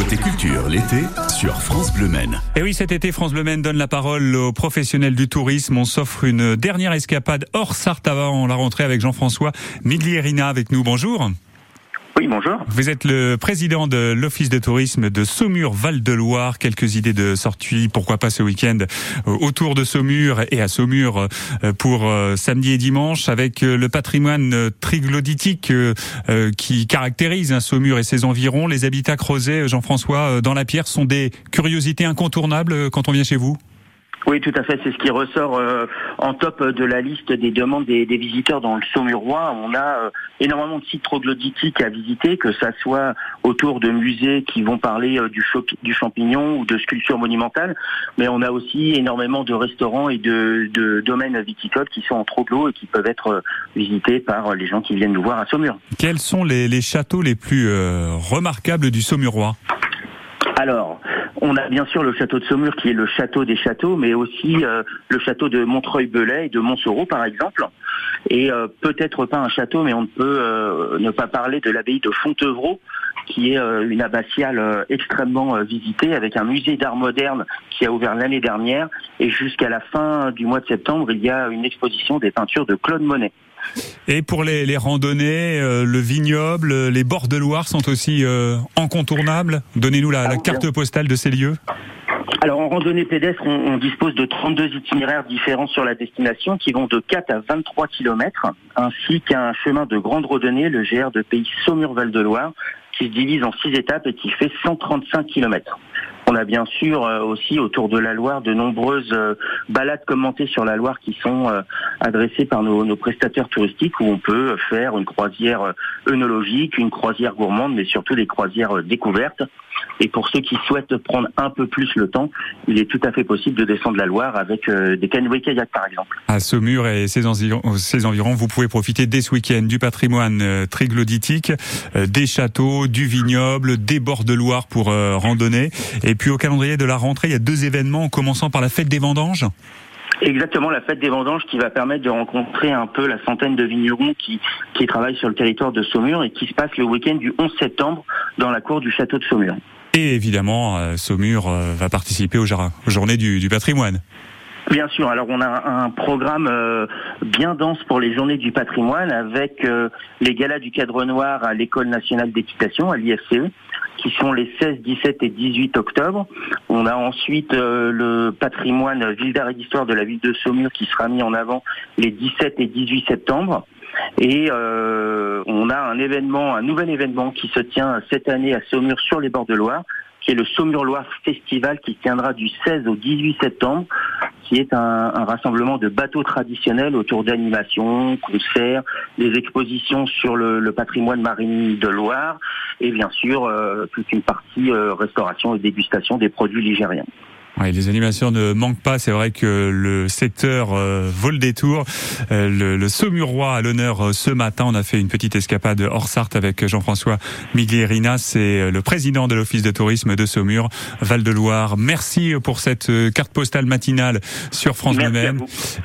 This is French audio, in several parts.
Côté culture, l'été, sur France Bleu Maine. Et oui, cet été, France Bleu Maine donne la parole aux professionnels du tourisme. On s'offre une dernière escapade hors Sarthe avant la rentrée avec Jean-François Miglierina avec nous. Bonjour. Bonjour. Vous êtes le président de l'Office de tourisme de Saumur-Val-de-Loire. Quelques idées de sortie, pourquoi pas ce week-end, euh, autour de Saumur et à Saumur euh, pour euh, samedi et dimanche, avec le patrimoine triglodytique qui caractérise hein, Saumur et ses environs. Les habitats creusés, Jean-François, dans la pierre, sont des curiosités incontournables quand on vient chez vous? Oui, tout à fait. C'est ce qui ressort euh, en top de la liste des demandes des, visiteurs dans le Saumurois. On a euh, énormément de sites troglodytiques à visiter, que ça soit autour de musées qui vont parler euh, du, champignon ou de sculptures monumentales, mais on a aussi énormément de restaurants et de, de domaines viticoles qui sont en troglo et qui peuvent être visités par les gens qui viennent nous voir à Saumur. Quels sont les, les châteaux les plus remarquables du Saumurois? Alors, on a bien sûr le château de Saumur qui est le château des châteaux, mais aussi euh, le château de Montreuil-Belay et de Montsoreau par exemple. Et euh, peut-être pas un château, mais on ne peut euh, ne pas parler de l'abbaye de Fontevraud, qui est une abbatiale extrêmement visitée avec un musée d'art moderne qui a ouvert l'année dernière. Et jusqu'à la fin du mois de septembre, il y a une exposition des peintures de Claude Monet. Et pour les, randonnées, euh, le vignoble, les bords de Loire sont aussi euh, incontournables. Donnez-nous la, carte postale de ces lieux. Alors en randonnée pédestre, on, dispose de 32 itinéraires différents sur la destination qui vont de 4 à 23 km, ainsi qu'un chemin de grande randonnée, le GR de pays Saumur-Val-de-Loire, qui se divise en 6 étapes et qui fait 135 km. On a bien sûr euh, aussi autour de la Loire de nombreuses euh, balades commentées sur la Loire qui sont euh, adressées par nos, prestataires touristiques où on peut faire une croisière œnologique, une croisière gourmande, mais surtout des croisières découvertes. Et pour ceux qui souhaitent prendre un peu plus le temps, il est tout à fait possible de descendre la Loire avec euh, des canoës kayak par exemple. À Saumur et ses, environs, vous pouvez profiter dès ce week-end du patrimoine euh, triglodytique, euh, des châteaux, du vignoble, des bords de Loire pour randonner. Et puis au calendrier de la rentrée, il y a deux événements, commençant par la fête des vendanges. Exactement, la fête des vendanges qui va permettre de rencontrer un peu la centaine de vignerons qui, qui travaillent sur le territoire de Saumur et qui se passe le week-end du 11 septembre dans la cour du château de Saumur. Et évidemment, euh, Saumur euh, va participer aux journées du, patrimoine. Bien sûr. Alors on a un programme euh, bien dense pour les journées du patrimoine avec les galas du cadre noir à l'école nationale d'équitation à l'IFCE qui sont les 16, 17 et 18 octobre. On a ensuite le patrimoine ville d'art et d'histoire de la ville de Saumur qui sera mis en avant les 17 et 18 septembre. Et euh, on a un événement, un nouvel événement qui se tient cette année à Saumur sur les bords de Loire, qui est le Saumur Loire Festival qui tiendra du 16 au 18 septembre, qui est un, rassemblement de bateaux traditionnels autour d'animations, concerts, des expositions sur le, patrimoine marin de Loire et bien sûr euh, toute une partie euh, restauration et dégustation des produits ligériens les animations ne manquent pas. C'est vrai que le secteur euh, vole des tours. Euh, le, le Saumurois à l'honneur euh, ce matin. On a fait une petite escapade hors Sarthe avec Jean-François Miglierina. C'est le président de l'Office de tourisme de Saumur, Val-de-Loire. Merci pour cette carte postale matinale sur France Bleu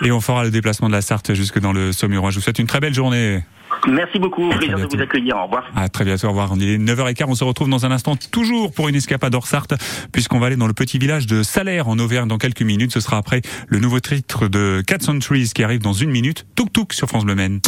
Et on fera le déplacement de la Sarthe jusque dans le Saumurois. Je vous souhaite une très belle journée. Merci beaucoup, plaisir de vous accueillir. Au revoir. À très bientôt, au revoir. On est 9h15, on se retrouve dans un instant toujours pour une escapade hors Sarthe, puisqu'on va aller dans le petit village de Salaire en Auvergne dans quelques minutes. Ce sera après le nouveau titre de Cats on Trees qui arrive dans une minute. Touk Touk sur France Bleu Maine.